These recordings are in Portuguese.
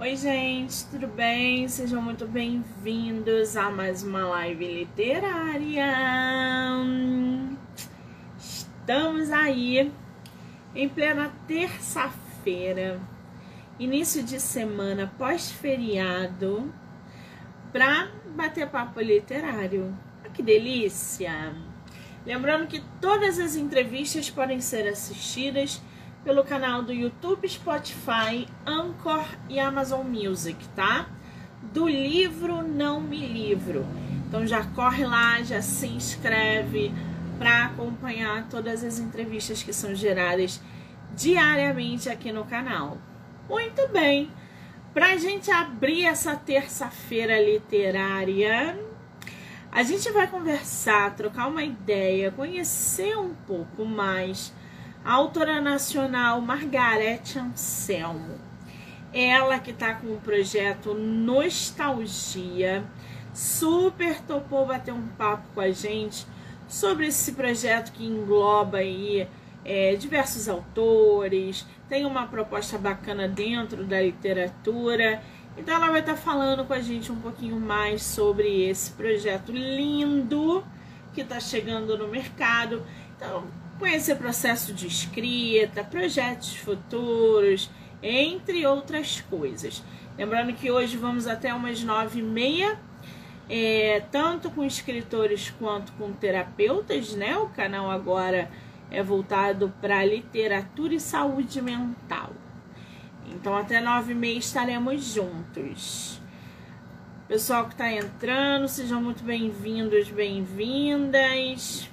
Oi, gente, tudo bem? Sejam muito bem-vindos a mais uma live literária. Estamos aí em plena terça-feira, início de semana pós-feriado, para bater papo literário. Ah, que delícia! Lembrando que todas as entrevistas podem ser assistidas pelo canal do YouTube, Spotify, Anchor e Amazon Music, tá? Do livro Não Me Livro. Então já corre lá, já se inscreve para acompanhar todas as entrevistas que são geradas diariamente aqui no canal. Muito bem, para a gente abrir essa terça-feira literária, a gente vai conversar, trocar uma ideia, conhecer um pouco mais autora nacional Margarete Anselmo. Ela que está com o projeto Nostalgia, super topou bater um papo com a gente sobre esse projeto que engloba aí é, diversos autores, tem uma proposta bacana dentro da literatura. Então ela vai estar tá falando com a gente um pouquinho mais sobre esse projeto lindo que está chegando no mercado. Então, conhecer processo de escrita, projetos futuros, entre outras coisas. Lembrando que hoje vamos até umas nove e meia, é, tanto com escritores quanto com terapeutas, né? O canal agora é voltado para literatura e saúde mental. Então até nove e meia estaremos juntos. Pessoal que está entrando, sejam muito bem-vindos, bem-vindas.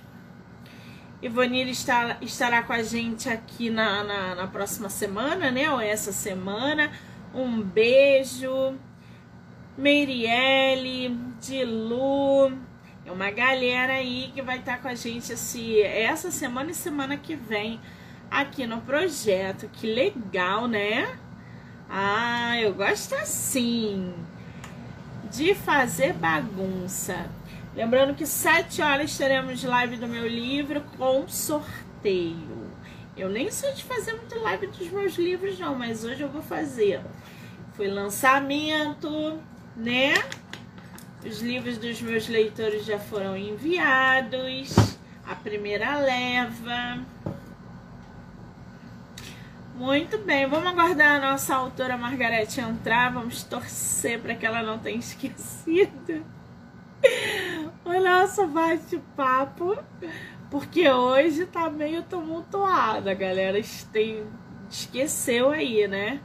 Ivonir está, estará com a gente aqui na, na, na, próxima semana, né? Ou essa semana. Um beijo. Meirielle, Dilu. É uma galera aí que vai estar com a gente esse, essa semana e semana que vem aqui no projeto. Que legal, né? Ah, eu gosto assim de fazer bagunça. Lembrando que 7 horas teremos live do meu livro com sorteio. Eu nem sou de fazer muito live dos meus livros, não, mas hoje eu vou fazer. Foi lançamento, né? Os livros dos meus leitores já foram enviados. A primeira leva. Muito bem, vamos aguardar a nossa autora Margarete entrar. Vamos torcer para que ela não tenha esquecido o nosso bate-papo, porque hoje tá meio tumultuado, a galera esqueceu aí, né?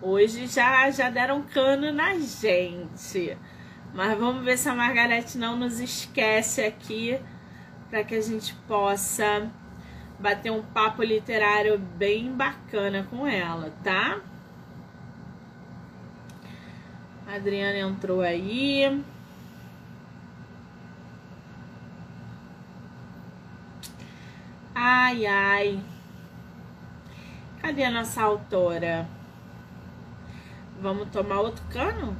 Hoje já, já deram cano na gente. Mas vamos ver se a Margarete não nos esquece aqui para que a gente possa bater um papo literário bem bacana com ela, tá? A Adriana entrou aí. Ai, ai. Cadê a nossa autora? Vamos tomar outro cano?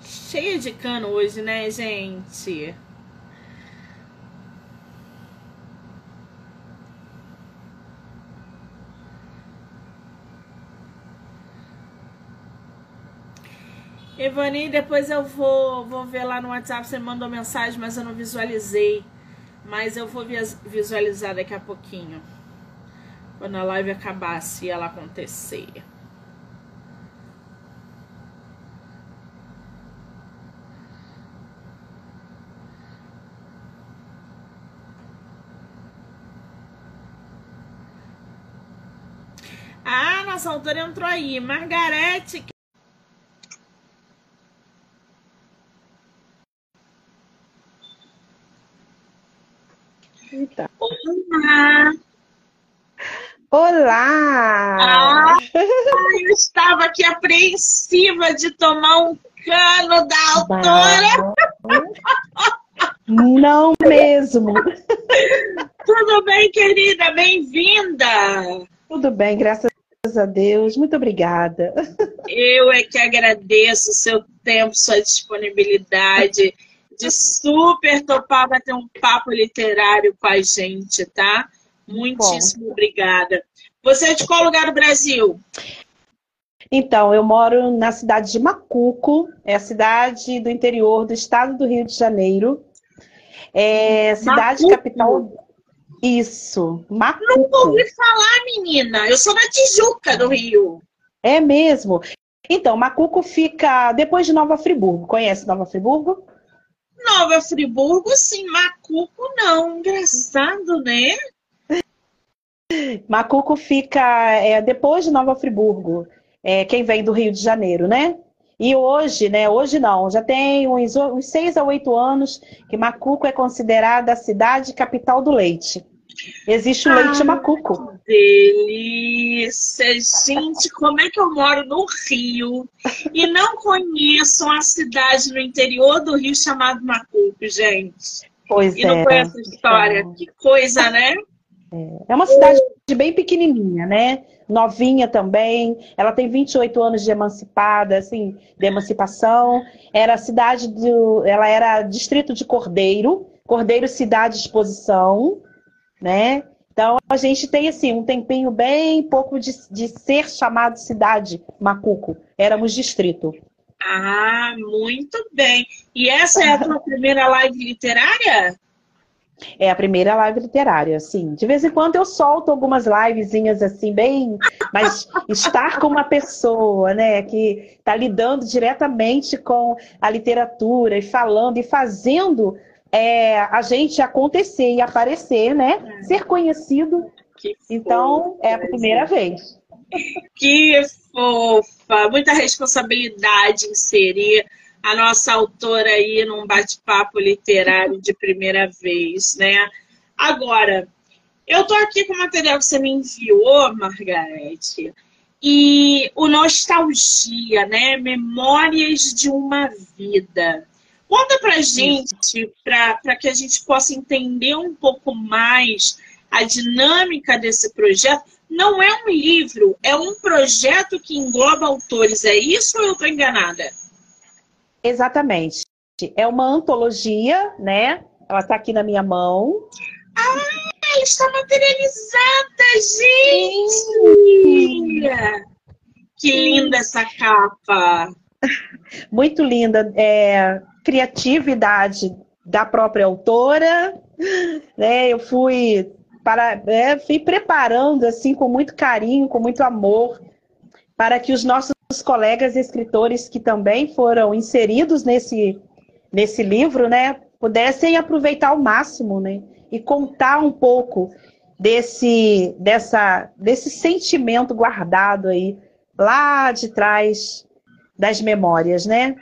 Cheia de cano hoje, né, gente? Evani, depois eu vou, vou ver lá no WhatsApp, você mandou mensagem, mas eu não visualizei. Mas eu vou visualizar daqui a pouquinho. Quando a live acabar, se ela acontecer. Ah, nossa autora entrou aí. Margarete, Olá! Olá! Ah, eu estava aqui apreensiva de tomar um cano da autora. Não mesmo. Tudo bem, querida? Bem-vinda. Tudo bem, graças a Deus. Muito obrigada. Eu é que agradeço o seu tempo, sua disponibilidade de super topar bater um papo literário com a gente, tá? Muitíssimo Bom. obrigada. Você é de qual lugar do Brasil? Então, eu moro na cidade de Macuco, é a cidade do interior do estado do Rio de Janeiro. É cidade Macuco. capital. Isso, Macuco. Nunca ouvi falar, menina. Eu sou da Tijuca, do Rio. É mesmo. Então, Macuco fica depois de Nova Friburgo. Conhece Nova Friburgo? Nova Friburgo, sim. Macuco, não. Engraçado, né? Macuco fica é, depois de Nova Friburgo. É, quem vem do Rio de Janeiro, né? E hoje, né? Hoje não, já tem uns, uns seis a oito anos que Macuco é considerada a cidade capital do leite. Existe o ah, leite macuco. Delícia, gente! Como é que eu moro no Rio e não conheço uma cidade no interior do Rio chamada Macuco, gente? Pois e é. E não conheço a história. Então... Que coisa, né? É. é uma cidade bem pequenininha, né? Novinha também. Ela tem 28 anos de emancipada, assim, de emancipação. Era cidade do, ela era distrito de Cordeiro, Cordeiro cidade de exposição né? Então a gente tem assim um tempinho bem pouco de, de ser chamado cidade Macuco. Éramos distrito. Ah, muito bem. E essa é a tua primeira live literária? É a primeira live literária, sim. De vez em quando eu solto algumas livezinhas assim, bem. Mas estar com uma pessoa, né, que está lidando diretamente com a literatura e falando e fazendo é, a gente acontecer e aparecer, né? É. Ser conhecido. então, é a primeira vez. Que fofa! Muita responsabilidade inserir a nossa autora aí num bate-papo literário de primeira vez, né? Agora, eu tô aqui com o material que você me enviou, Margarete, e o Nostalgia, né? Memórias de uma Vida. Conta pra gente, para que a gente possa entender um pouco mais a dinâmica desse projeto. Não é um livro, é um projeto que engloba autores. É isso ou eu estou enganada? Exatamente. É uma antologia, né? Ela está aqui na minha mão. Ah, ela está materializada, gente! Que linda essa capa! Muito linda. É, criatividade da própria autora, né? Eu fui para, é, fui preparando assim com muito carinho, com muito amor, para que os nossos colegas escritores que também foram inseridos nesse nesse livro, né, pudessem aproveitar ao máximo, né, e contar um pouco desse dessa desse sentimento guardado aí lá de trás das memórias, né?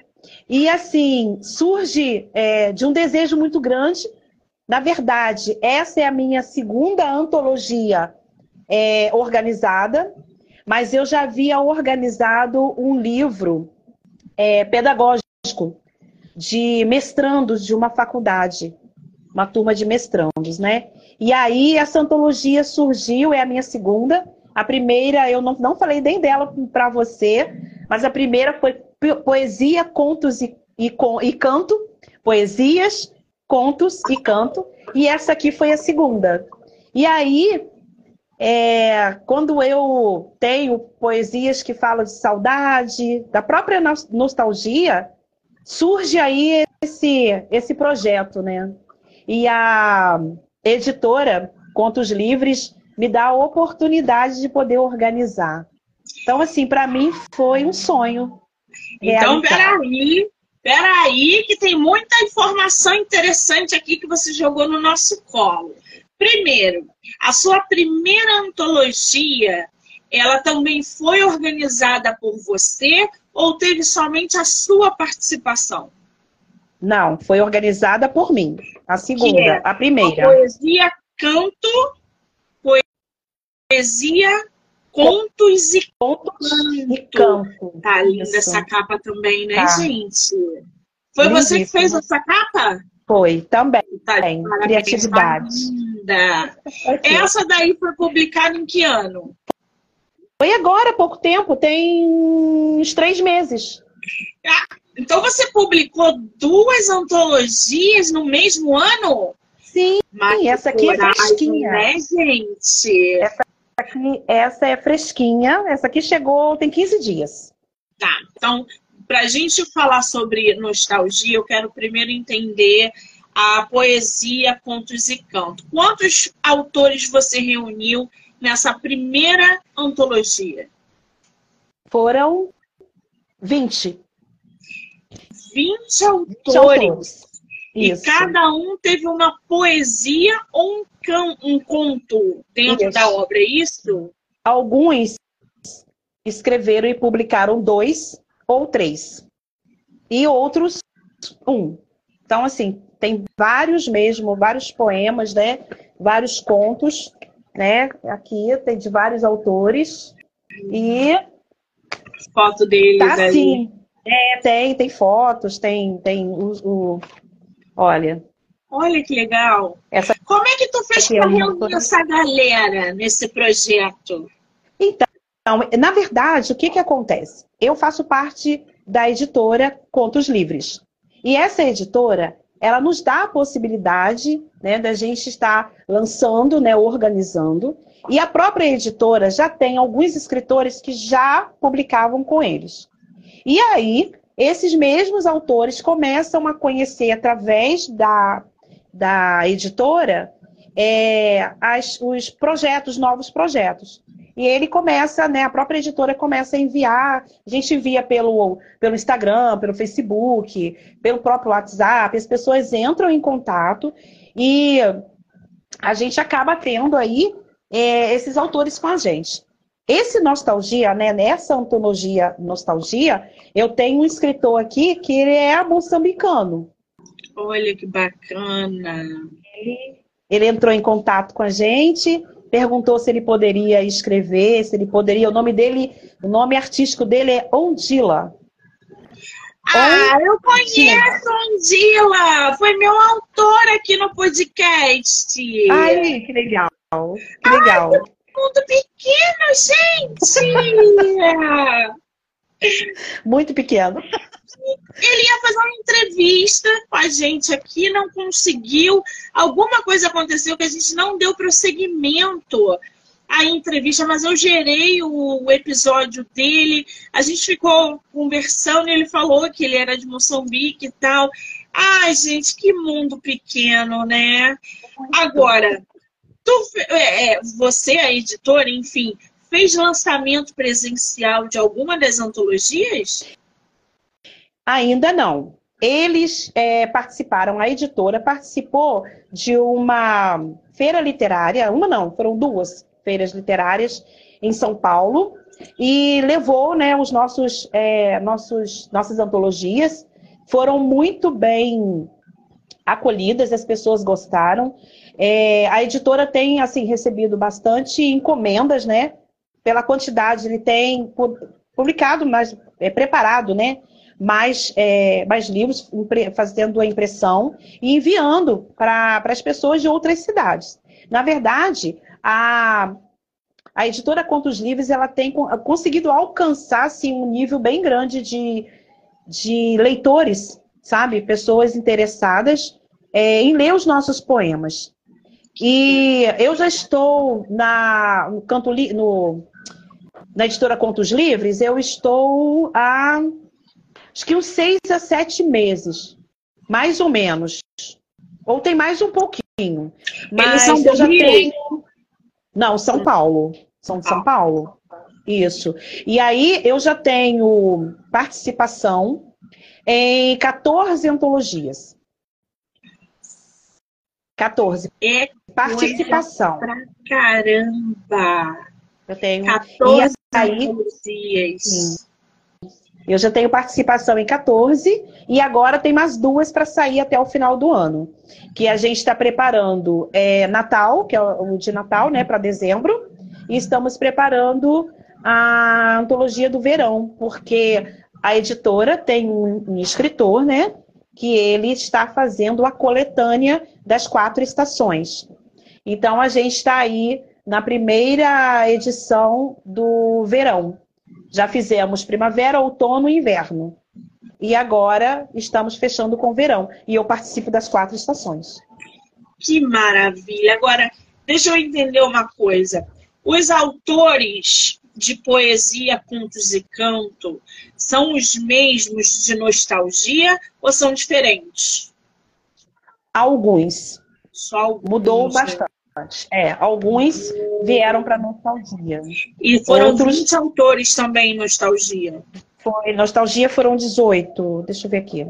E assim, surge é, de um desejo muito grande. Na verdade, essa é a minha segunda antologia é, organizada, mas eu já havia organizado um livro é, pedagógico de mestrandos de uma faculdade, uma turma de mestrandos, né? E aí essa antologia surgiu, é a minha segunda. A primeira, eu não, não falei nem dela para você, mas a primeira foi poesia, contos e, e, e canto, poesias, contos e canto, e essa aqui foi a segunda. E aí, é, quando eu tenho poesias que falam de saudade, da própria nostalgia, surge aí esse, esse projeto, né? E a editora Contos Livres me dá a oportunidade de poder organizar. Então, assim, para mim foi um sonho então, peraí, peraí, que tem muita informação interessante aqui que você jogou no nosso colo. Primeiro, a sua primeira antologia, ela também foi organizada por você ou teve somente a sua participação? Não, foi organizada por mim. A segunda, é a primeira. A poesia canto, poesia Contos e Contos e Canto. Tá linda Isso. essa capa também, né, tá. gente? Foi Lindíssimo. você que fez essa capa? Foi, também. Tá, Criatividade. Tá essa daí foi publicada em que ano? Foi agora, há pouco tempo, tem uns três meses. Ah, então você publicou duas antologias no mesmo ano? Sim, essa aqui é fresquinha. Né, gente? Essa aqui, essa é fresquinha. Essa aqui chegou, tem 15 dias. Tá, então, para a gente falar sobre nostalgia, eu quero primeiro entender a poesia, contos e canto. Quantos autores você reuniu nessa primeira antologia? Foram 20. 20 autores. autores. E cada um teve uma poesia ou um, can, um conto dentro isso. da obra, é isso? Alguns escreveram e publicaram dois ou três. E outros, um. Então, assim, tem vários mesmo, vários poemas, né? Vários contos, né? Aqui tem de vários autores. E. Foto deles tá. Sim. É, tem, tem fotos, tem, tem o, o olha. Olha que legal. Essa Como é que tu fez para reunir essa galera nesse projeto? Então, na verdade, o que, que acontece? Eu faço parte da editora Contos Livres. E essa editora, ela nos dá a possibilidade né, da gente estar lançando, né, organizando. E a própria editora já tem alguns escritores que já publicavam com eles. E aí, esses mesmos autores começam a conhecer através da, da editora é, as, os projetos, novos projetos. E ele começa, né, a própria editora começa a enviar, a gente envia pelo, pelo Instagram, pelo Facebook, pelo próprio WhatsApp, as pessoas entram em contato e a gente acaba tendo aí é, esses autores com a gente. Esse Nostalgia, né, nessa antologia Nostalgia, eu tenho um escritor aqui que ele é moçambicano. Olha que bacana! Ele, ele entrou em contato com a gente, perguntou se ele poderia escrever, se ele poderia. O nome dele, o nome artístico dele é Ondila. Ah, eu conheço Ondila! Foi meu autor aqui no podcast. Ai, que legal! Que legal! Ai, mundo pequeno, gente! Muito pequeno. Ele ia fazer uma entrevista com a gente aqui, não conseguiu. Alguma coisa aconteceu que a gente não deu prosseguimento à entrevista, mas eu gerei o, episódio dele. A gente ficou conversando e ele falou que ele era de Moçambique e tal. Ai, gente, que mundo pequeno, né? Agora, tu, é, é, você, a editora, enfim, fez lançamento presencial de alguma das antologias? Ainda não. Eles é, participaram, a editora participou de uma feira literária, uma não, foram duas feiras literárias em São Paulo, e levou né, os nossos, é, nossos nossas antologias, foram muito bem acolhidas, as pessoas gostaram. É, a editora tem assim recebido bastante encomendas, né? Pela quantidade, ele tem publicado, mais é, preparado, né? mais, é, mais livros, fazendo a impressão e enviando para as pessoas de outras cidades. Na verdade, a, a editora Contos Livres ela tem conseguido alcançar assim, um nível bem grande de, de leitores, sabe? Pessoas interessadas é, em ler os nossos poemas. E eu já estou na, no canto no, na editora Contos Livres, eu estou há acho que uns seis a sete meses, mais ou menos. Ou tem mais um pouquinho. Mas Eles são eu já tenho. Não, São Paulo. São de São ah. Paulo. Isso. E aí eu já tenho participação em 14 antologias. 14. É participação. Pra caramba! Eu tenho 14 aí, antologias. Sim. Eu já tenho participação em 14 e agora tem mais duas para sair até o final do ano. Que a gente está preparando é, Natal, que é o de Natal, né, para dezembro, e estamos preparando a antologia do verão, porque a editora tem um, um escritor, né, que ele está fazendo a coletânea das quatro estações. Então a gente está aí na primeira edição do verão. Já fizemos primavera, outono e inverno. E agora estamos fechando com verão. E eu participo das quatro estações. Que maravilha! Agora, deixa eu entender uma coisa. Os autores de poesia, contos e canto são os mesmos de nostalgia ou são diferentes? Alguns. Só alguns. Mudou né? bastante. É, alguns vieram para nostalgia. E foram Outros... 20 autores também nostalgia. Foi, nostalgia foram 18. Deixa eu ver aqui.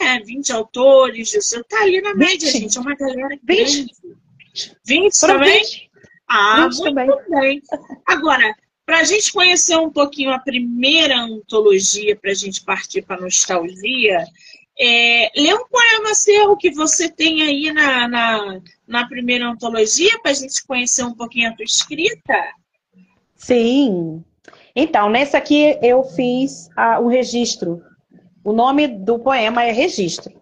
É, 20 autores, você tá ali na média, 20. gente. É uma galera grande. 20, 20 também? 20. Ah, 20 muito também. bem. Agora, para a gente conhecer um pouquinho a primeira antologia, para a gente partir para nostalgia, é, lê um poema seu que você tem aí na, na, na primeira antologia, para a gente conhecer um pouquinho a tua escrita. Sim. Então, nesse aqui eu fiz o registro. O nome do poema é Registro.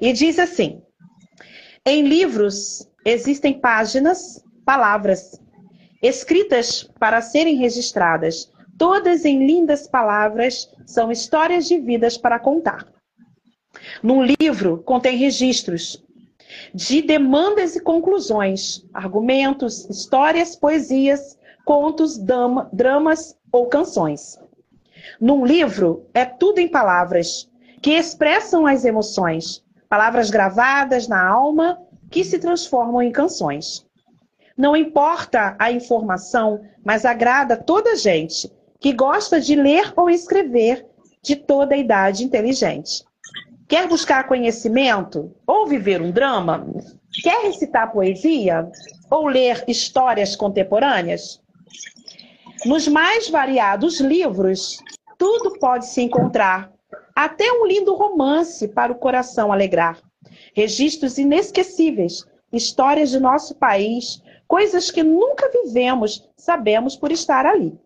E diz assim: Em livros existem páginas, palavras, escritas para serem registradas todas em lindas palavras, são histórias de vidas para contar. Num livro contém registros de demandas e conclusões, argumentos, histórias, poesias, contos, dama, dramas ou canções. Num livro é tudo em palavras que expressam as emoções, palavras gravadas na alma que se transformam em canções. Não importa a informação, mas agrada toda gente que gosta de ler ou escrever de toda a idade inteligente. Quer buscar conhecimento ou viver um drama? Quer recitar poesia ou ler histórias contemporâneas? Nos mais variados livros, tudo pode se encontrar, até um lindo romance para o coração alegrar. Registros inesquecíveis, histórias de nosso país, coisas que nunca vivemos, sabemos por estar ali.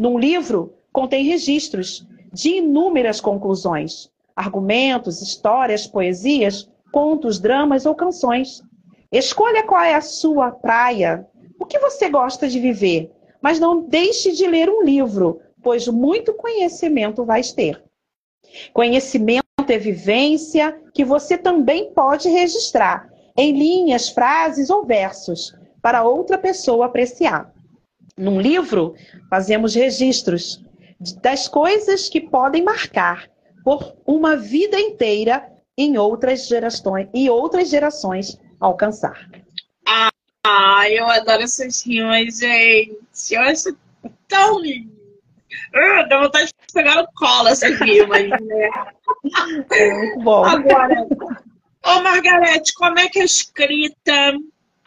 Num livro, contém registros de inúmeras conclusões, argumentos, histórias, poesias, contos, dramas ou canções. Escolha qual é a sua praia, o que você gosta de viver, mas não deixe de ler um livro, pois muito conhecimento vai ter. Conhecimento é vivência que você também pode registrar em linhas, frases ou versos para outra pessoa apreciar. Num livro, fazemos registros das coisas que podem marcar por uma vida inteira em outras gerações e outras gerações alcançar. Ah, eu adoro essas rimas, gente. Eu acho tão lindo. Uh, dá vontade de pegar no colo essas rimas, né? É muito bom. Agora, ô Margarete, como é que a escrita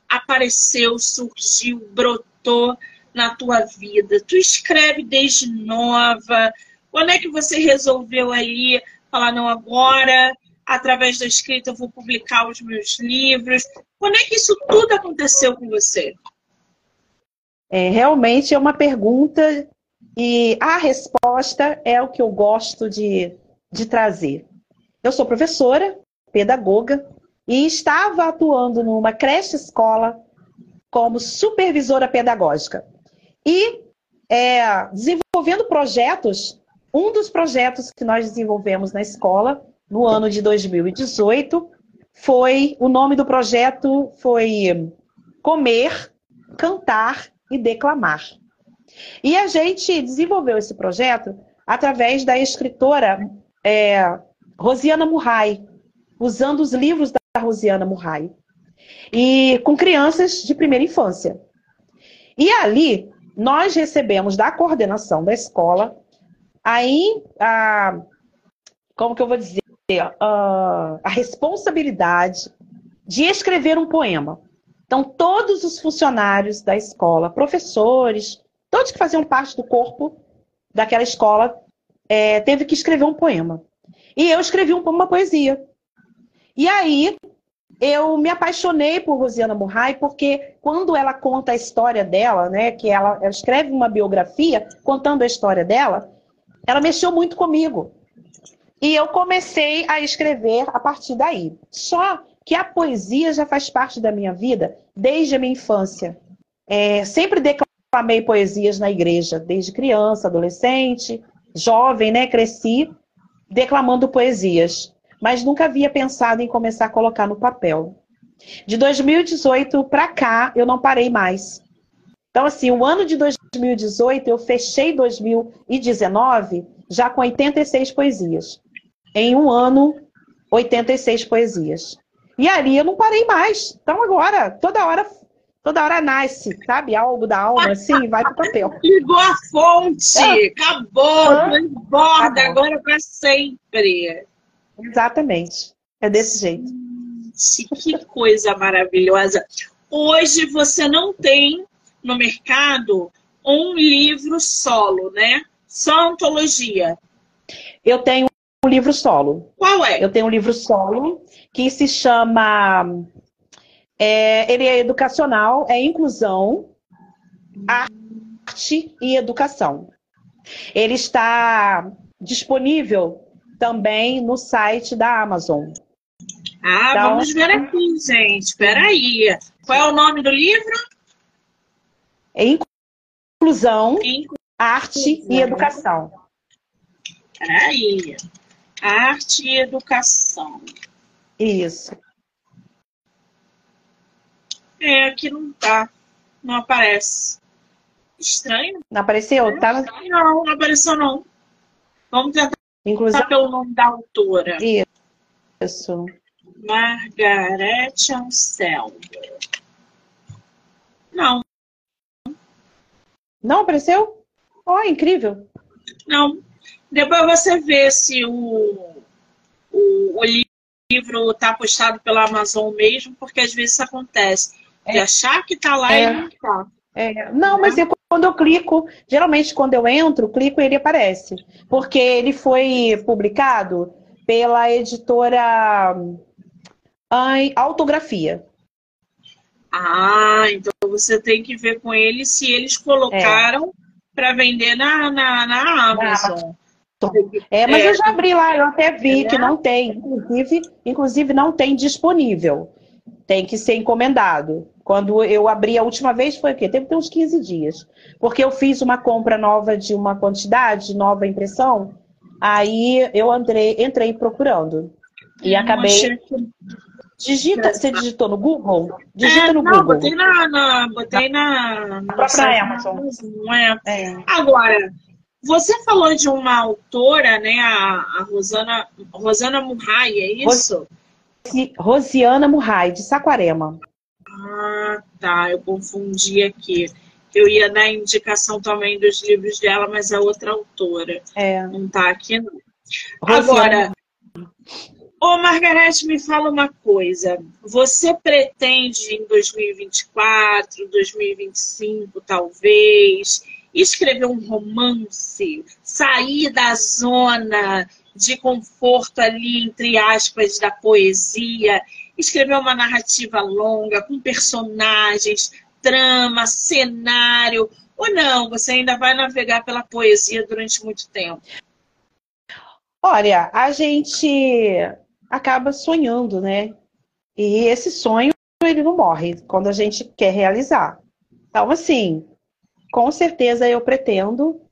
apareceu, surgiu, brotou na tua vida? Tu escreve desde nova? Quando é que você resolveu aí falar, não, agora, através da escrita, eu vou publicar os meus livros? Quando é que isso tudo aconteceu com você? É, realmente é uma pergunta e a resposta é o que eu gosto de, de trazer. Eu sou professora, pedagoga, e estava atuando numa creche escola como supervisora pedagógica. E é, desenvolvendo projetos, um dos projetos que nós desenvolvemos na escola no ano de 2018 foi o nome do projeto foi Comer, Cantar e Declamar. E a gente desenvolveu esse projeto através da escritora é, Rosiana Murray, usando os livros da Rosiana Murray, e com crianças de primeira infância. E ali nós recebemos da coordenação da escola aí a como que eu vou dizer a, a responsabilidade de escrever um poema. Então todos os funcionários da escola, professores, todos que faziam parte do corpo daquela escola, é, teve que escrever um poema. E eu escrevi um, uma poesia. E aí eu me apaixonei por Rosiana Murray porque quando ela conta a história dela, né, que ela, ela escreve uma biografia contando a história dela, ela mexeu muito comigo. E eu comecei a escrever a partir daí. Só que a poesia já faz parte da minha vida desde a minha infância. É, sempre declamei poesias na igreja, desde criança, adolescente, jovem, né? Cresci declamando poesias, mas nunca havia pensado em começar a colocar no papel. De 2018 para cá, eu não parei mais. Então, assim, o ano de 2018, eu fechei 2019 já com 86 poesias. Em um ano, 86 poesias. E ali eu não parei mais. Então, agora, toda hora toda hora nasce, sabe? Algo da alma, assim, vai pro papel. Ligou a fonte, é. acabou, ah. agora para sempre. Exatamente. É desse jeito. Que coisa maravilhosa. Hoje você não tem no mercado um livro solo, né? Só antologia. Eu tenho um livro solo. Qual é? Eu tenho um livro solo que se chama é, ele é educacional, é inclusão, arte e educação. Ele está disponível também no site da Amazon. Ah, então, vamos ver aqui, gente. Espera aí. Qual é o nome do livro? É Inclusão, inclusão. Arte e Educação. Espera aí. Arte e Educação. Isso. É, aqui não tá. Não aparece. Estranho. Não apareceu? É, tá... Não, não apareceu não. Vamos tentar Inclusive... pelo nome da autora. Isso. Margarete Anselmo. Não. Não apareceu? Oh, incrível. Não. Depois você vê se o, o, o livro está postado pela Amazon mesmo, porque às vezes isso acontece. É. achar que tá lá é. e não tá. É. Não, mas eu, quando eu clico, geralmente quando eu entro, clico e ele aparece. Porque ele foi publicado pela editora Autografia. Ah, então você tem que ver com eles se eles colocaram é. para vender na, na, na Amazon. É, mas é. eu já abri lá, eu até vi que não tem. Inclusive, inclusive não tem disponível. Tem que ser encomendado. Quando eu abri a última vez foi o quê? Teve uns 15 dias. Porque eu fiz uma compra nova de uma quantidade, nova impressão, aí eu entrei, entrei procurando. E acabei. Digita, você digitou no Google? Digita é, no não, Google. Botei na, na, botei na, na própria Amazon. É. É. Agora, você falou de uma autora, né? A, a Rosana, Rosana Murray, é isso? Rosiana Murray, de Saquarema. Ah, tá. Eu confundi aqui. Eu ia dar indicação também dos livros dela, mas é outra autora. É. Não tá aqui, não. Agora, ô Margarete, me fala uma coisa. Você pretende em 2024, 2025, talvez, escrever um romance, sair da zona de conforto ali, entre aspas, da poesia escrever uma narrativa longa, com personagens, trama, cenário, ou não? Você ainda vai navegar pela poesia durante muito tempo? Olha, a gente acaba sonhando, né? E esse sonho, ele não morre quando a gente quer realizar. Então, assim, com certeza eu pretendo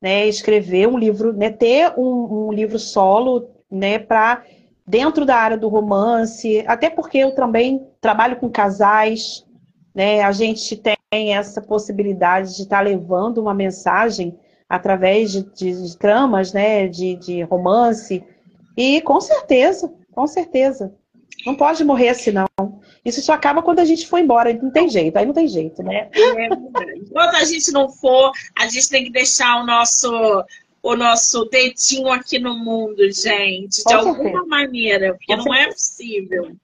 né, escrever um livro, né, ter um, um livro solo, né, para dentro da área do romance, até porque eu também trabalho com casais, né? A gente tem essa possibilidade de estar tá levando uma mensagem através de, de, de tramas, né? De, de romance. E com certeza, com certeza. Não pode morrer assim, não. Isso só acaba quando a gente for embora, não tem jeito, aí não tem jeito, né? É, enquanto a gente não for, a gente tem que deixar o nosso o nosso dedinho aqui no mundo, gente, de alguma maneira, porque não é possível.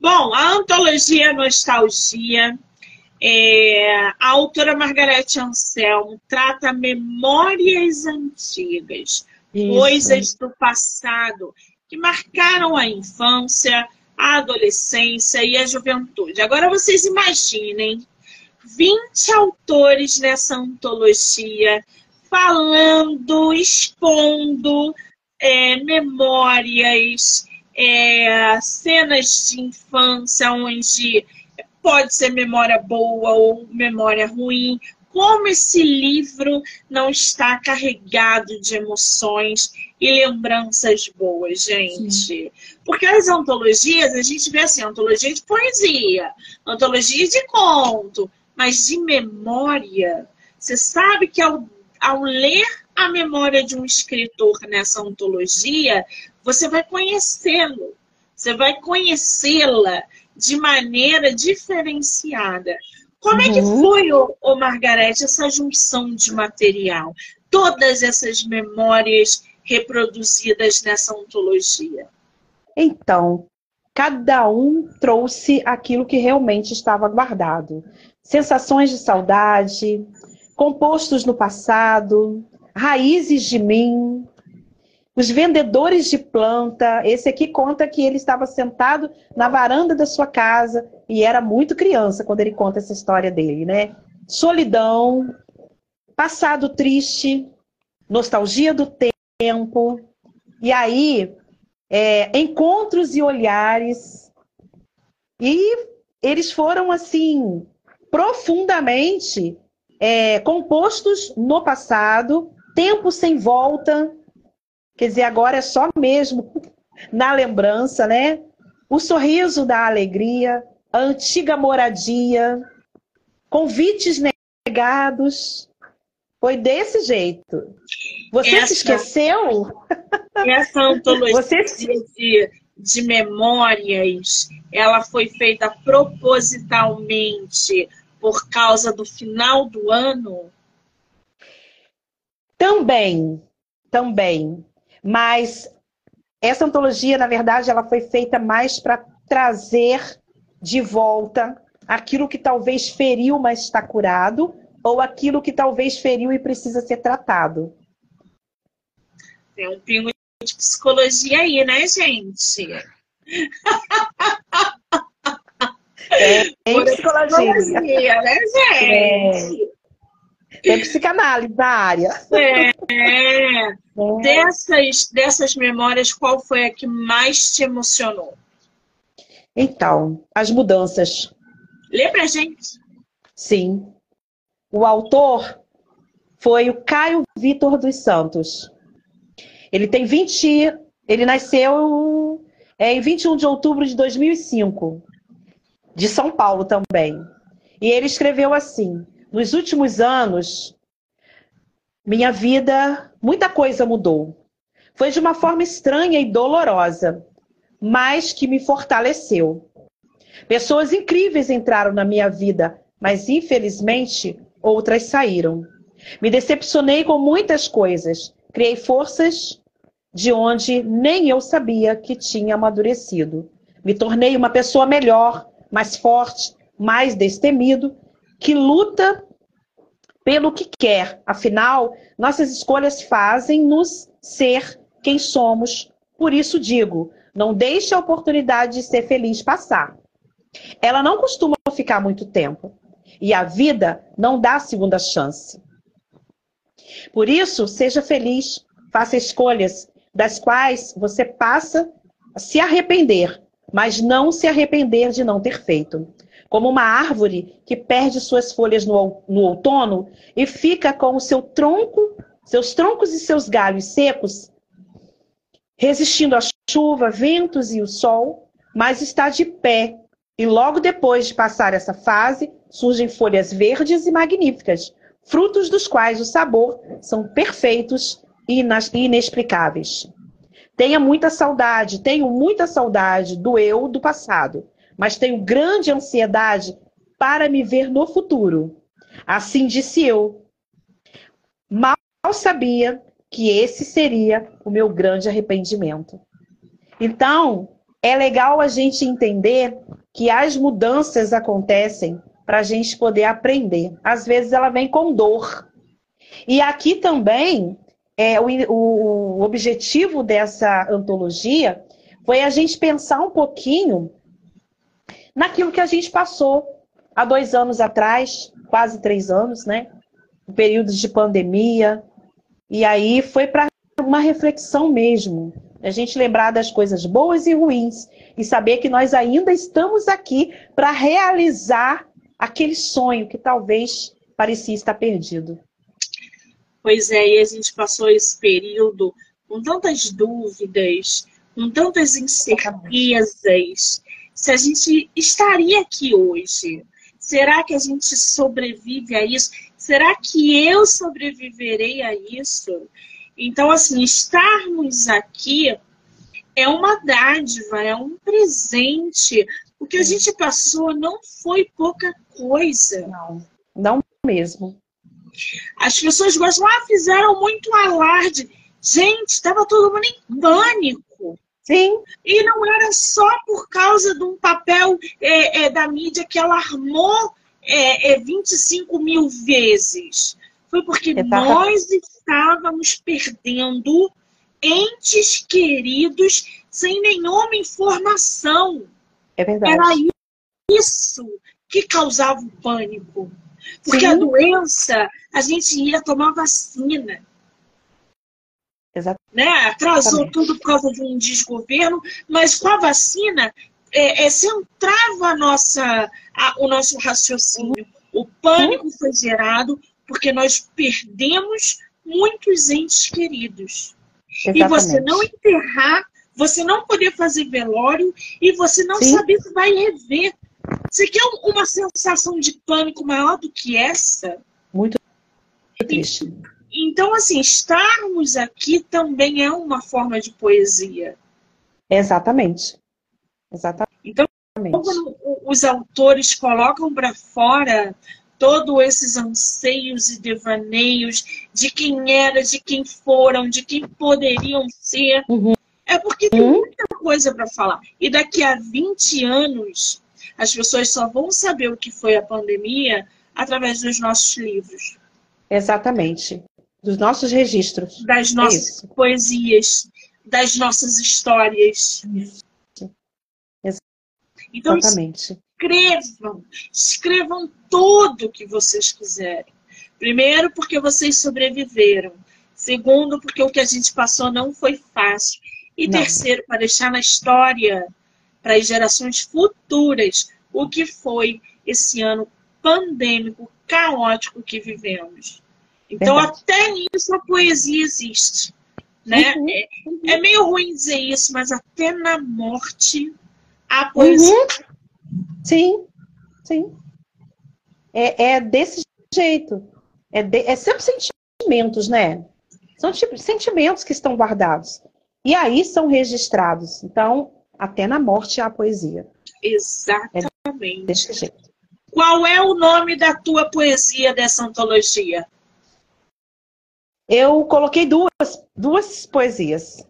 Bom, a antologia Nostalgia, é, a autora Margarete Anselmo trata memórias antigas, Isso. coisas do passado que marcaram a infância, a adolescência e a juventude. Agora vocês imaginem 20 autores nessa antologia falando, expondo é, memórias, é, cenas de infância onde pode ser memória boa ou memória ruim, como esse livro não está carregado de emoções e lembranças boas, gente. Sim. Porque as antologias, a gente vê assim, antologia de poesia, antologia de conto, mas de memória. Você sabe que ao, ao ler a memória de um escritor nessa antologia, você vai conhecê-lo, você vai conhecê-la de maneira diferenciada. Como é que uhum. foi, ô, ô Margarete, essa junção de material? Todas essas memórias reproduzidas nessa ontologia? Então, cada um trouxe aquilo que realmente estava guardado. Sensações de saudade, compostos no passado, raízes de mim, os vendedores de planta. Esse aqui conta que ele estava sentado na varanda da sua casa e era muito criança quando ele conta essa história dele, né? Solidão, passado triste, nostalgia do tempo. E aí, é, encontros e olhares. E eles foram, assim, profundamente é, compostos no passado, tempo sem volta, Quer dizer, agora é só mesmo na lembrança, né? O sorriso da alegria, a antiga moradia, convites negados. Foi desse jeito. Você essa, se esqueceu? Essa antologia Você... de, de memórias, ela foi feita propositalmente por causa do final do ano? Também, também. Mas essa antologia, na verdade, ela foi feita mais para trazer de volta aquilo que talvez feriu, mas está curado, ou aquilo que talvez feriu e precisa ser tratado. Tem um pingo de psicologia aí, né, gente? É, tem psicologia. psicologia, né, gente? É. Tem psicanálise na área. É. é. Dessas, dessas memórias, qual foi a que mais te emocionou? Então, as mudanças. Lê pra gente. Sim. O autor foi o Caio Vitor dos Santos. Ele tem 20. Ele nasceu é, em 21 de outubro de 2005, de São Paulo também. E ele escreveu assim: Nos últimos anos, minha vida, muita coisa mudou. Foi de uma forma estranha e dolorosa, mas que me fortaleceu. Pessoas incríveis entraram na minha vida, mas infelizmente outras saíram. Me decepcionei com muitas coisas, criei forças de onde nem eu sabia que tinha amadurecido. Me tornei uma pessoa melhor, mais forte, mais destemido, que luta pelo que quer. Afinal, nossas escolhas fazem-nos ser quem somos. Por isso digo, não deixe a oportunidade de ser feliz passar. Ela não costuma ficar muito tempo. E a vida não dá segunda chance. Por isso, seja feliz, faça escolhas das quais você passa a se arrepender, mas não se arrepender de não ter feito como uma árvore que perde suas folhas no, no outono e fica com o seu tronco, seus troncos e seus galhos secos, resistindo à chuva, ventos e o sol, mas está de pé. E logo depois de passar essa fase, surgem folhas verdes e magníficas, frutos dos quais o sabor são perfeitos e inexplicáveis. Tenha muita saudade, tenho muita saudade do eu do passado mas tenho grande ansiedade para me ver no futuro. Assim disse eu. Mal sabia que esse seria o meu grande arrependimento. Então, é legal a gente entender que as mudanças acontecem para a gente poder aprender. Às vezes ela vem com dor. E aqui também, é, o, o objetivo dessa antologia foi a gente pensar um pouquinho naquilo que a gente passou há dois anos atrás, quase três anos, né? Períodos de pandemia. E aí foi para uma reflexão mesmo. A gente lembrar das coisas boas e ruins e saber que nós ainda estamos aqui para realizar aquele sonho que talvez parecia estar perdido. Pois é, e a gente passou esse período com tantas dúvidas, com tantas incertezas. Se a gente estaria aqui hoje, será que a gente sobrevive a isso? Será que eu sobreviverei a isso? Então, assim, estarmos aqui é uma dádiva, é um presente. O que a gente passou não foi pouca coisa. Não, não mesmo. As pessoas gostam, ah, fizeram muito alarde. Gente, estava todo mundo em pânico. Sim. E não era só por causa de um papel é, é, da mídia que alarmou é, é, 25 mil vezes. Foi porque Exatamente. nós estávamos perdendo entes queridos sem nenhuma informação. É verdade. Era isso que causava o pânico. Porque Sim. a doença, a gente ia tomar vacina. Né? Atrasou tudo por causa de um desgoverno, mas com a vacina é, é, centrava a nossa, a, o nosso raciocínio. O pânico foi gerado porque nós perdemos muitos entes queridos. Exatamente. E você não enterrar, você não poder fazer velório e você não Sim. saber se vai rever. Você quer uma sensação de pânico maior do que essa? Muito triste. Então, assim, estarmos aqui também é uma forma de poesia. Exatamente. Exatamente. Então, quando os autores colocam para fora todos esses anseios e devaneios de quem era, de quem foram, de quem poderiam ser, uhum. é porque tem uhum. muita coisa para falar. E daqui a 20 anos, as pessoas só vão saber o que foi a pandemia através dos nossos livros. Exatamente. Dos nossos registros. Das é nossas poesias, das nossas histórias. Isso. Então, Exatamente. escrevam, escrevam tudo o que vocês quiserem. Primeiro, porque vocês sobreviveram. Segundo, porque o que a gente passou não foi fácil. E não. terceiro, para deixar na história, para as gerações futuras, o que foi esse ano pandêmico, caótico que vivemos. Então, Verdade. até nisso a poesia existe. Né? Uhum. É, é, meio ruim dizer isso, mas até na morte a poesia. Uhum. Sim, sim. É, é desse jeito. É, de, é sempre sentimentos, né? São tipo, sentimentos que estão guardados. E aí são registrados. Então, até na morte há poesia. Exatamente. É desse jeito. Qual é o nome da tua poesia dessa antologia? Eu coloquei duas, duas poesias.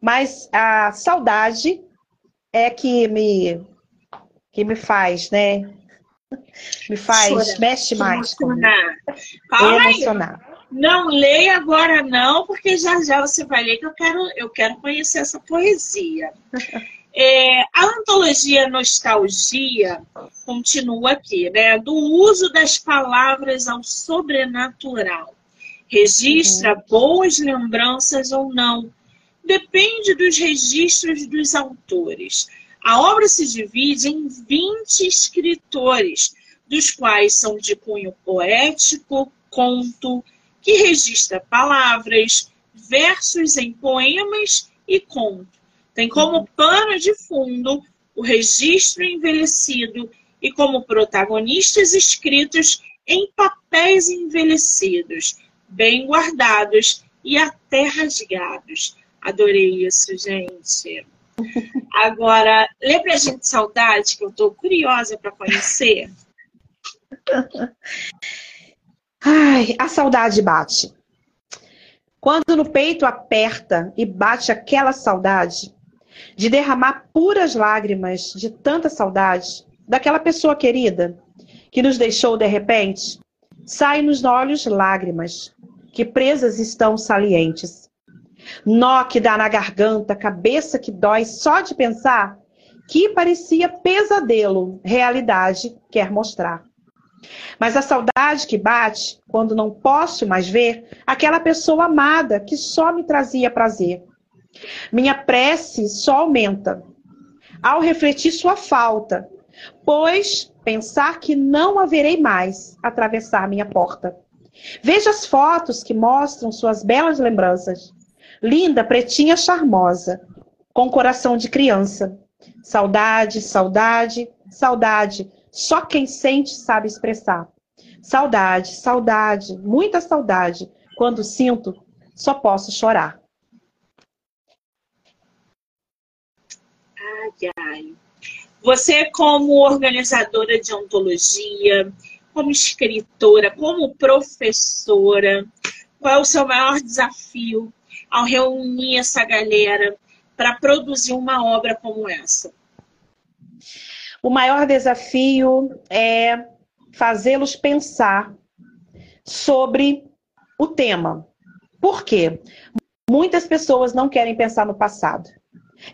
Mas a saudade é que me, que me faz, né? Me faz, Chora, mexe mais. Emocionar. emocionar. Não leia agora não, porque já já você vai ler que eu quero, eu quero conhecer essa poesia. É, a antologia Nostalgia continua aqui, né? Do uso das palavras ao sobrenatural. Registra uhum. boas lembranças ou não. Depende dos registros dos autores. A obra se divide em 20 escritores, dos quais são de cunho poético, conto, que registra palavras, versos em poemas e conto tem como pano de fundo o registro envelhecido e como protagonistas escritos em papéis envelhecidos, bem guardados e até rasgados. Adorei isso, gente. Agora, lê pra gente saudade, que eu tô curiosa para conhecer. Ai, a saudade bate. Quando no peito aperta e bate aquela saudade, de derramar puras lágrimas de tanta saudade daquela pessoa querida que nos deixou de repente, saem nos olhos lágrimas que presas estão salientes. Nó que dá na garganta, cabeça que dói só de pensar, que parecia pesadelo, realidade quer mostrar. Mas a saudade que bate quando não posso mais ver aquela pessoa amada que só me trazia prazer. Minha prece só aumenta. Ao refletir sua falta, Pois pensar que não haverei mais atravessar minha porta. Veja as fotos que mostram suas belas lembranças. Linda, pretinha, charmosa, com coração de criança. Saudade, saudade, saudade. Só quem sente sabe expressar. Saudade, saudade, muita saudade. Quando sinto, só posso chorar. Ai, ai. Você, como organizadora de ontologia, como escritora, como professora, qual é o seu maior desafio ao reunir essa galera para produzir uma obra como essa? O maior desafio é fazê-los pensar sobre o tema. Por quê? Muitas pessoas não querem pensar no passado.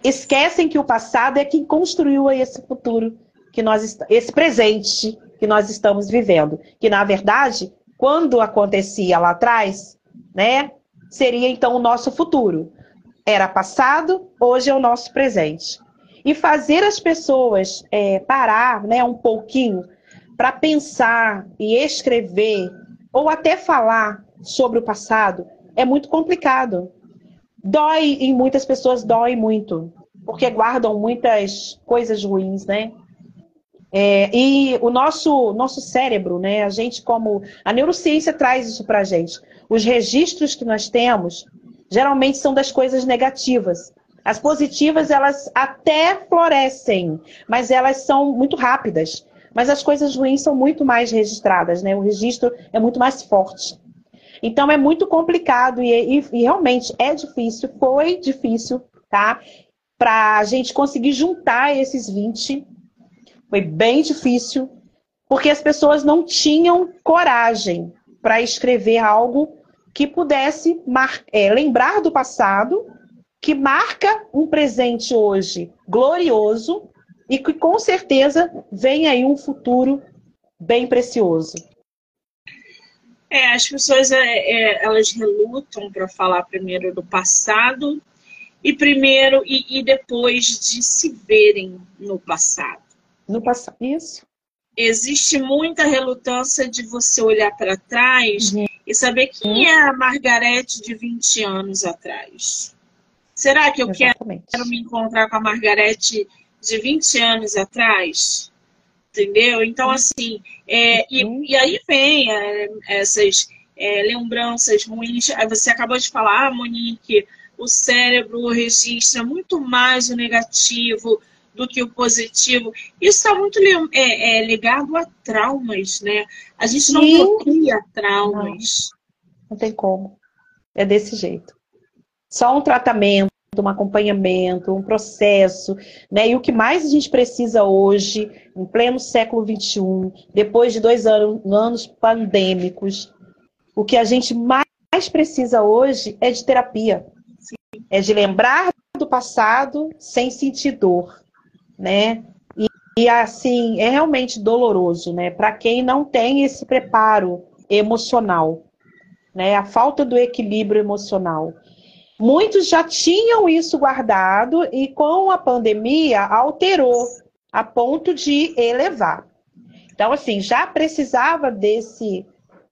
Esquecem que o passado é quem construiu esse futuro que nós esse presente que nós estamos vivendo, que na verdade, quando acontecia lá atrás, né, seria então o nosso futuro. Era passado, hoje é o nosso presente. E fazer as pessoas é, parar, né, um pouquinho para pensar e escrever ou até falar sobre o passado é muito complicado. Dói em muitas pessoas, dói muito, porque guardam muitas coisas ruins, né? É, e o nosso, nosso cérebro, né? A gente, como. A neurociência traz isso para a gente. Os registros que nós temos geralmente são das coisas negativas. As positivas, elas até florescem, mas elas são muito rápidas. Mas as coisas ruins são muito mais registradas, né? O registro é muito mais forte. Então é muito complicado e, e, e realmente é difícil, foi difícil, tá? Para a gente conseguir juntar esses 20. Foi bem difícil, porque as pessoas não tinham coragem para escrever algo que pudesse é, lembrar do passado, que marca um presente hoje glorioso e que com certeza vem aí um futuro bem precioso. É, as pessoas é, é, elas relutam para falar primeiro do passado e primeiro e, e, depois de se verem no passado. No passado, isso. Existe muita relutância de você olhar para trás uhum. e saber quem é a Margarete de 20 anos atrás. Será que eu Exatamente. quero me encontrar com a Margarete de 20 anos atrás, entendeu? Então, assim, é, e, uhum. e, aí vem é, essas é, lembranças ruins. Você acabou de falar, Monique, o cérebro registra muito mais o negativo do que o positivo. Isso está muito é, é, ligado a traumas, né? A gente não cria traumas. Não, não tem como. É desse jeito. Só um tratamento um acompanhamento, um processo, né? E o que mais a gente precisa hoje, em pleno século XXI, depois de dois anos, anos pandêmicos, o que a gente mais precisa hoje é de terapia. Sim. É de lembrar do passado sem sentir dor, né? E, e assim, é realmente doloroso, né? Para quem não tem esse preparo emocional, né? A falta do equilíbrio emocional. Muitos já tinham isso guardado e com a pandemia alterou a ponto de elevar. Então, assim, já precisava desse,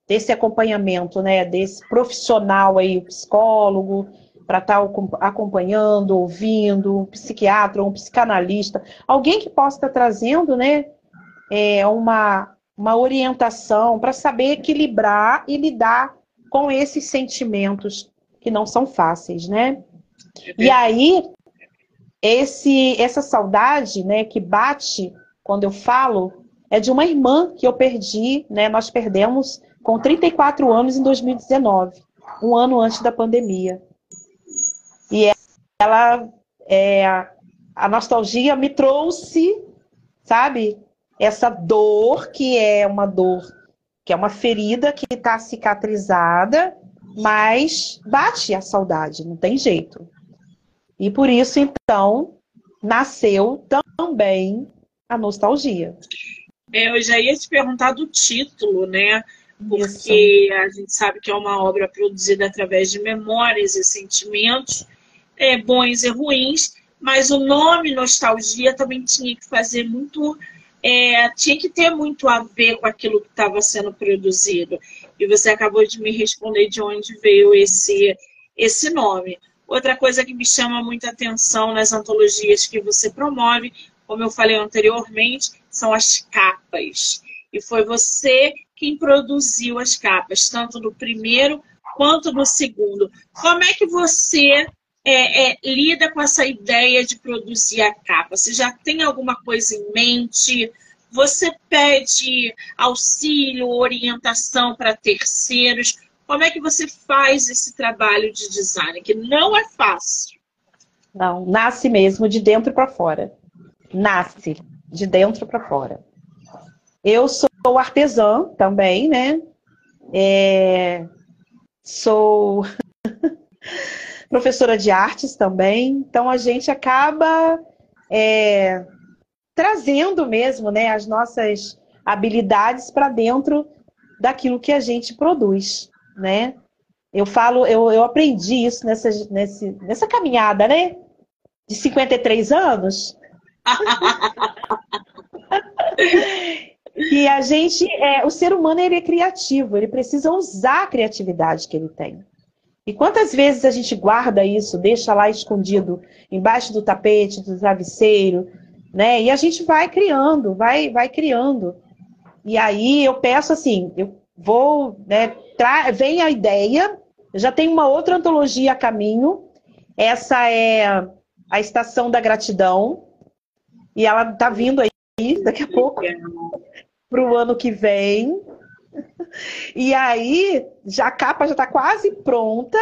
desse acompanhamento, né? Desse profissional aí, psicólogo, para estar tá acompanhando, ouvindo, um psiquiatra, um psicanalista, alguém que possa estar trazendo, né? É, uma, uma orientação para saber equilibrar e lidar com esses sentimentos que não são fáceis, né? E aí, esse, essa saudade, né, que bate quando eu falo, é de uma irmã que eu perdi, né? Nós perdemos com 34 anos em 2019, um ano antes da pandemia. E ela, é, a nostalgia me trouxe, sabe, essa dor que é uma dor, que é uma ferida que está cicatrizada mas bate a saudade, não tem jeito. E por isso, então, nasceu também a nostalgia. É, eu já ia te perguntar do título, né? Porque isso. a gente sabe que é uma obra produzida através de memórias e sentimentos, é, bons e ruins, mas o nome nostalgia também tinha que fazer muito é, tinha que ter muito a ver com aquilo que estava sendo produzido. E você acabou de me responder de onde veio esse, esse nome. Outra coisa que me chama muita atenção nas antologias que você promove, como eu falei anteriormente, são as capas. E foi você quem produziu as capas, tanto do primeiro quanto do segundo. Como é que você é, é, lida com essa ideia de produzir a capa? Você já tem alguma coisa em mente? Você pede auxílio, orientação para terceiros? Como é que você faz esse trabalho de design, que não é fácil? Não, nasce mesmo de dentro para fora. Nasce de dentro para fora. Eu sou artesã também, né? É... Sou professora de artes também. Então a gente acaba é... trazendo mesmo, né, as nossas habilidades para dentro daquilo que a gente produz né? Eu falo, eu, eu aprendi isso nessa, nesse, nessa caminhada, né? De 53 anos. e a gente, é, o ser humano ele é criativo, ele precisa usar a criatividade que ele tem. E quantas vezes a gente guarda isso, deixa lá escondido, embaixo do tapete, do travesseiro, né? E a gente vai criando, vai, vai criando. E aí eu peço assim, eu vou, né, vem a ideia, já tem uma outra antologia a caminho, essa é a Estação da Gratidão, e ela tá vindo aí daqui a pouco para o ano que vem. E aí, já a capa já está quase pronta.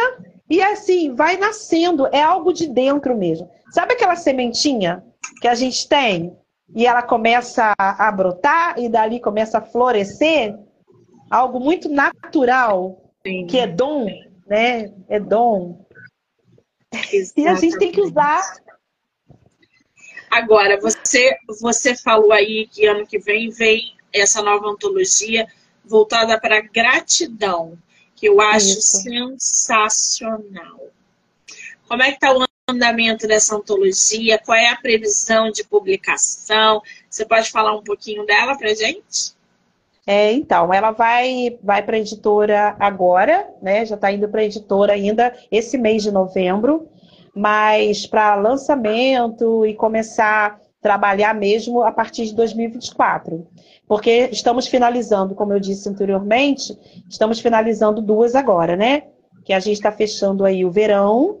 E assim, vai nascendo, é algo de dentro mesmo. Sabe aquela sementinha que a gente tem? E ela começa a brotar e dali começa a florescer? algo muito natural, Sim. que é dom, né? É dom. Exatamente. E a gente tem que usar. Agora, você, você falou aí que ano que vem vem essa nova antologia voltada para gratidão, que eu acho Isso. sensacional. Como é que está o andamento dessa antologia? Qual é a previsão de publicação? Você pode falar um pouquinho dela para gente? É, então, ela vai, vai para a editora agora, né? Já está indo para a editora ainda esse mês de novembro, mas para lançamento e começar trabalhar mesmo a partir de 2024. Porque estamos finalizando, como eu disse anteriormente, estamos finalizando duas agora, né? Que a gente está fechando aí o verão,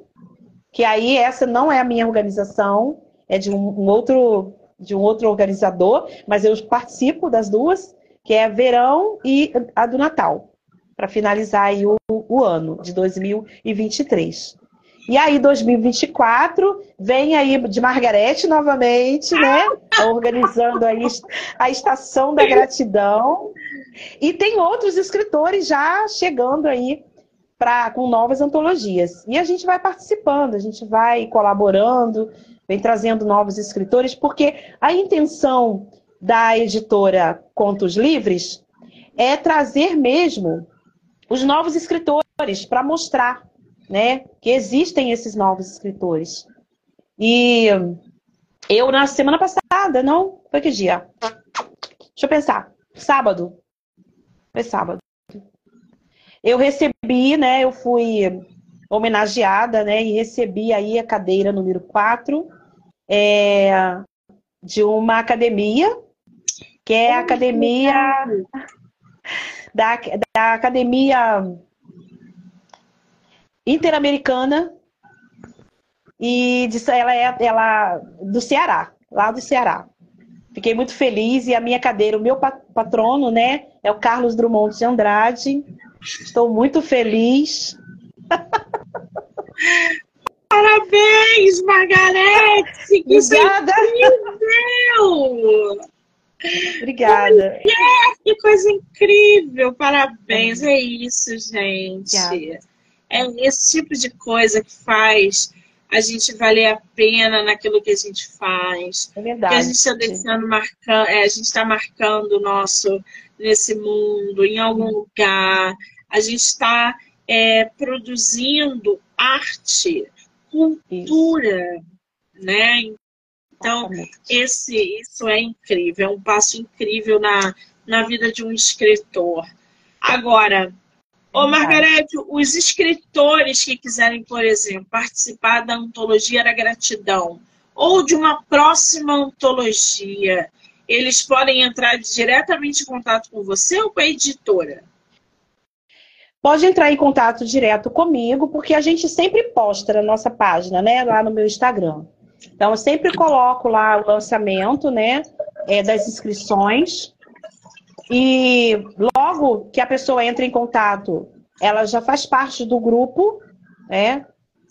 que aí essa não é a minha organização, é de um, um outro de um outro organizador, mas eu participo das duas que é verão e a do Natal, para finalizar aí o, o ano de 2023. E aí, 2024, vem aí de Margarete novamente, né? Organizando aí a Estação da Gratidão. E tem outros escritores já chegando aí pra, com novas antologias. E a gente vai participando, a gente vai colaborando, vem trazendo novos escritores, porque a intenção da editora Contos Livres é trazer mesmo os novos escritores para mostrar né, que existem esses novos escritores. E eu, na semana passada, não? Foi que dia? Deixa eu pensar. Sábado. Foi sábado. Eu recebi, né? Eu fui homenageada, né? E recebi aí a cadeira número 4 é, de uma academia que é a academia da, da academia interamericana e ela é ela do Ceará, lá do Ceará. Fiquei muito feliz e a minha cadeira, o meu patrono, né, é o Carlos Drummond de Andrade. Estou muito feliz. Parabéns, Margarete! Que Obrigada! Incrível! Obrigada. que coisa incrível! Parabéns! É isso, gente. Obrigada. É esse tipo de coisa que faz a gente valer a pena naquilo que a gente faz. É verdade. Que a gente está deixando marcando, é, a gente está marcando o nosso nesse mundo, em algum lugar. A gente está é, produzindo arte, cultura, Isso. né? Então, esse, isso é incrível, é um passo incrível na, na vida de um escritor. Agora, Ô, Margarete, os escritores que quiserem, por exemplo, participar da antologia da gratidão ou de uma próxima antologia, eles podem entrar diretamente em contato com você ou com a editora? Pode entrar em contato direto comigo, porque a gente sempre posta na nossa página, né? Lá no meu Instagram. Então, eu sempre coloco lá o lançamento, né? É, das inscrições. E logo que a pessoa entra em contato, ela já faz parte do grupo, né?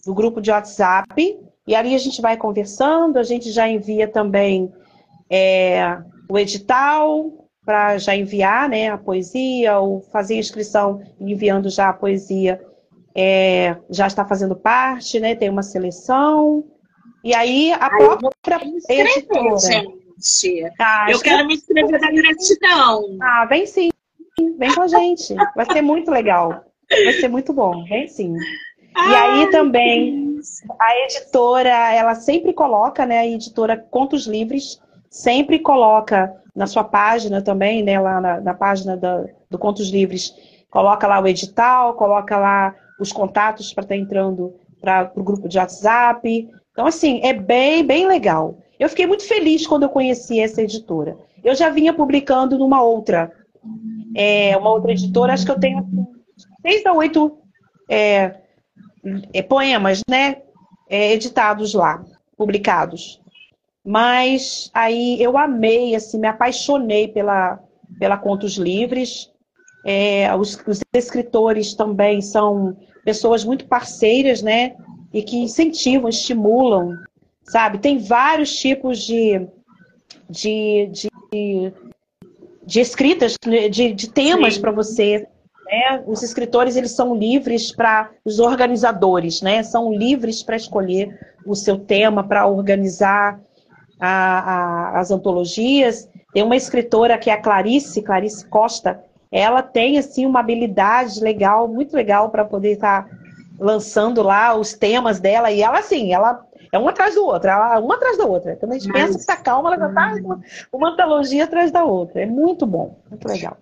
Do grupo de WhatsApp. E ali a gente vai conversando, a gente já envia também é, o edital para já enviar né, a poesia, ou fazer a inscrição enviando já a poesia, é, já está fazendo parte, né? Tem uma seleção. E aí a própria editora. Gente. Ah, eu quero me inscrever na gratidão. Ah, vem sim. Vem com a gente. Vai ser muito legal. Vai ser muito bom. Vem sim. e aí também a editora, ela sempre coloca, né? A editora Contos Livres sempre coloca na sua página também, né? Lá na, na página da, do Contos Livres, coloca lá o edital, coloca lá os contatos para estar tá entrando para o grupo de WhatsApp. Então, assim, é bem, bem legal. Eu fiquei muito feliz quando eu conheci essa editora. Eu já vinha publicando numa outra, é, uma outra editora, acho que eu tenho seis a oito é, é, poemas, né, é, editados lá, publicados. Mas aí eu amei, assim, me apaixonei pela, pela Contos Livres. É, os, os escritores também são pessoas muito parceiras, né? E que incentivam, estimulam sabe? Tem vários tipos de, de, de, de escritas, né, de, de temas para você. Né? Os escritores eles são livres para os organizadores, né? São livres para escolher o seu tema, para organizar a, a, as antologias. Tem uma escritora que é a Clarice, Clarice Costa. Ela tem assim uma habilidade legal, muito legal para poder estar tá lançando lá os temas dela. E ela assim, ela é uma atrás do outro, é uma atrás da outra. Quando a gente Mas... pensa que está calma, ela já está uma, uma antologia atrás da outra. É muito bom, muito legal.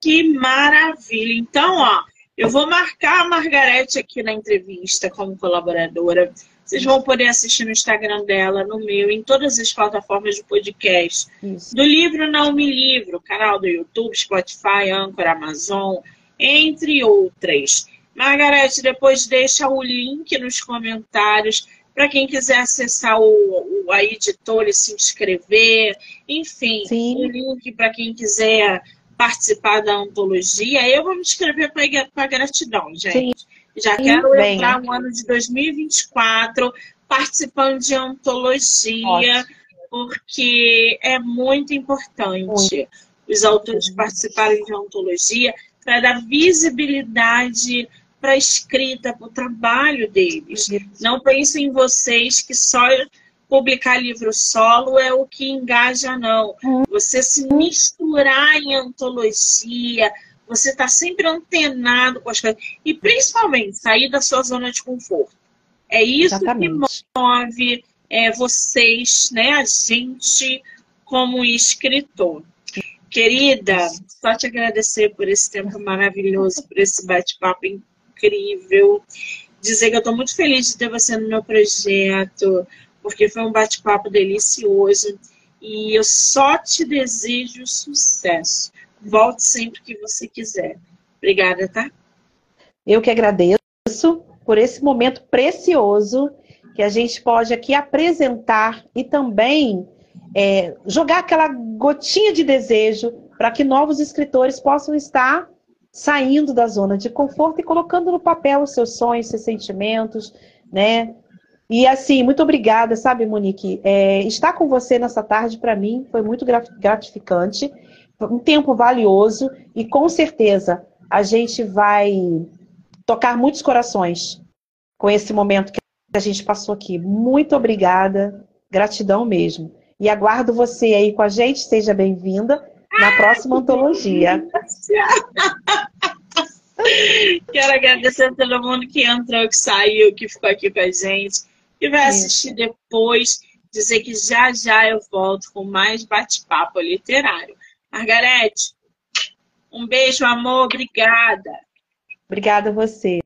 Que maravilha! Então, ó, eu vou marcar a Margarete aqui na entrevista como colaboradora. Vocês vão poder assistir no Instagram dela, no meu, em todas as plataformas de podcast. Isso. Do livro Não Me Livro, canal do YouTube, Spotify, Anchor, Amazon, entre outras. Margarete, depois deixa o link nos comentários para quem quiser acessar o, o, a editora e se inscrever, enfim, Sim. o link para quem quiser participar da antologia. Eu vou me inscrever para gratidão, gente. Sim. Já Sim, quero bem. entrar no ano de 2024 participando de antologia, Ótimo. porque é muito importante muito. os autores participarem de antologia para dar visibilidade para a escrita, para o trabalho deles. Não pensem em vocês que só publicar livro solo é o que engaja, não. Você se misturar em antologia, você está sempre antenado com as coisas. E principalmente sair da sua zona de conforto. É isso Exatamente. que move é, vocês, né, a gente, como escritor. Querida, só te agradecer por esse tempo maravilhoso, por esse bate-papo incrível incrível. Dizer que eu estou muito feliz de ter você no meu projeto, porque foi um bate-papo delicioso. E eu só te desejo sucesso. Volte sempre que você quiser. Obrigada, tá? Eu que agradeço por esse momento precioso que a gente pode aqui apresentar e também é, jogar aquela gotinha de desejo para que novos escritores possam estar saindo da zona de conforto e colocando no papel os seus sonhos, seus sentimentos, né? E assim, muito obrigada, sabe, Monique? É, estar com você nessa tarde, para mim, foi muito gratificante, um tempo valioso e com certeza a gente vai tocar muitos corações com esse momento que a gente passou aqui. Muito obrigada, gratidão mesmo. E aguardo você aí com a gente, seja bem-vinda na próxima antologia. Quero agradecer a todo mundo que entrou, que saiu, que ficou aqui com a gente, que vai assistir depois. dizer que já já eu volto com mais bate-papo literário. Margarete, um beijo, amor, obrigada. Obrigada a você.